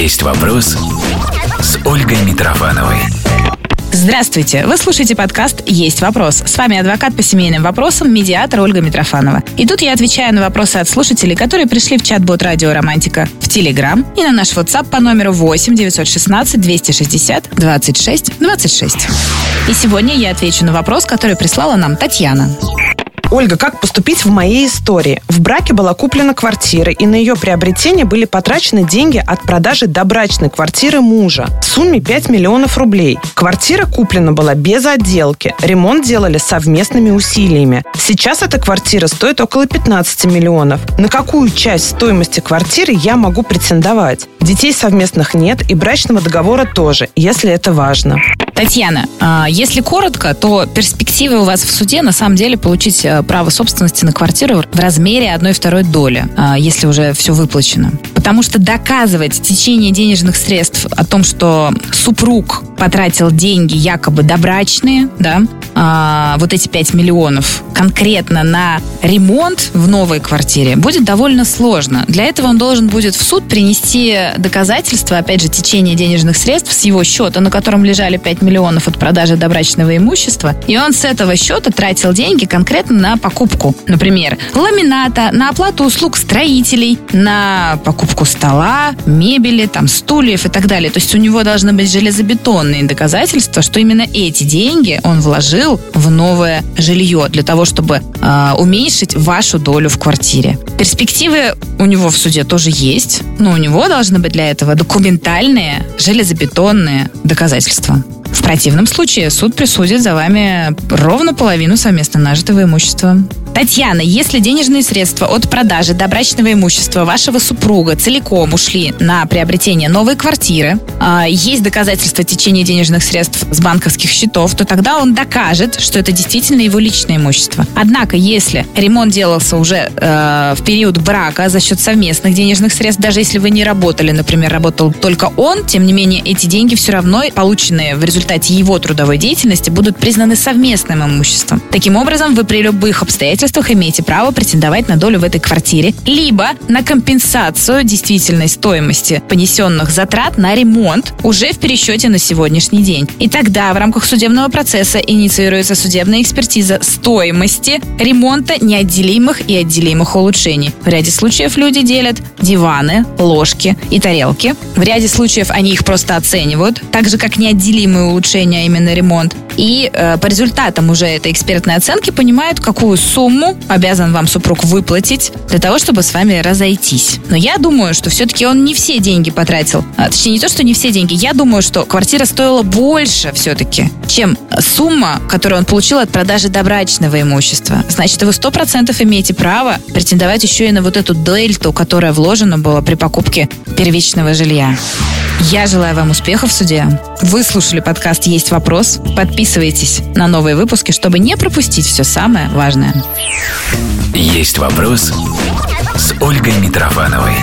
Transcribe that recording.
Есть вопрос с Ольгой Митрофановой. Здравствуйте! Вы слушаете подкаст «Есть вопрос». С вами адвокат по семейным вопросам, медиатор Ольга Митрофанова. И тут я отвечаю на вопросы от слушателей, которые пришли в чат-бот «Радио Романтика» в Телеграм и на наш WhatsApp по номеру 8 916 260 26 26. И сегодня я отвечу на вопрос, который прислала нам Татьяна. Ольга, как поступить в моей истории? В браке была куплена квартира, и на ее приобретение были потрачены деньги от продажи добрачной квартиры мужа в сумме 5 миллионов рублей. Квартира куплена была без отделки. Ремонт делали совместными усилиями. Сейчас эта квартира стоит около 15 миллионов. На какую часть стоимости квартиры я могу претендовать? Детей совместных нет и брачного договора тоже, если это важно. Татьяна, а, если коротко, то перспективы у вас в суде на самом деле получить э, право собственности на квартиру в размере одной второй доли, а, если уже все выплачено. Потому что доказывать течение денежных средств о том, что супруг потратил деньги якобы добрачные, да, а, вот эти 5 миллионов конкретно на ремонт в новой квартире будет довольно сложно. Для этого он должен будет в суд принести доказательства, опять же, течения денежных средств с его счета, на котором лежали 5 миллионов от продажи добрачного имущества. И он с этого счета тратил деньги конкретно на покупку, например, ламината, на оплату услуг строителей, на покупку стола, мебели, там, стульев и так далее. То есть у него должны быть железобетонные доказательства, что именно эти деньги он вложил в новое жилье для того, чтобы э, уменьшить вашу долю в квартире. Перспективы у него в суде тоже есть, но у него должны быть для этого документальные, железобетонные доказательства. В противном случае суд присудит за вами ровно половину совместно нажитого имущества. Татьяна, если денежные средства от продажи добрачного имущества вашего супруга целиком ушли на приобретение новой квартиры, э, есть доказательства течения денежных средств с банковских счетов, то тогда он докажет, что это действительно его личное имущество. Однако, если ремонт делался уже э, в период брака за счет совместных денежных средств, даже если вы не работали, например, работал только он, тем не менее эти деньги все равно, полученные в результате его трудовой деятельности, будут признаны совместным имуществом. Таким образом, вы при любых обстоятельствах обстоятельствах имеете право претендовать на долю в этой квартире, либо на компенсацию действительной стоимости понесенных затрат на ремонт уже в пересчете на сегодняшний день. И тогда в рамках судебного процесса инициируется судебная экспертиза стоимости ремонта неотделимых и отделимых улучшений. В ряде случаев люди делят диваны, ложки и тарелки. В ряде случаев они их просто оценивают, так же как неотделимые улучшения, а именно ремонт. И э, по результатам уже этой экспертной оценки понимают, какую сумму обязан вам супруг выплатить для того, чтобы с вами разойтись. Но я думаю, что все-таки он не все деньги потратил. А, точнее, не то, что не все деньги. Я думаю, что квартира стоила больше все-таки, чем сумма, которую он получил от продажи добрачного имущества. Значит, вы сто процентов имеете право претендовать еще и на вот эту дельту, которая вложена была при покупке первичного жилья. Я желаю вам успехов в суде. Вы слушали подкаст «Есть вопрос». Подписывайтесь на новые выпуски, чтобы не пропустить все самое важное. Есть вопрос с Ольгой Митрофановой.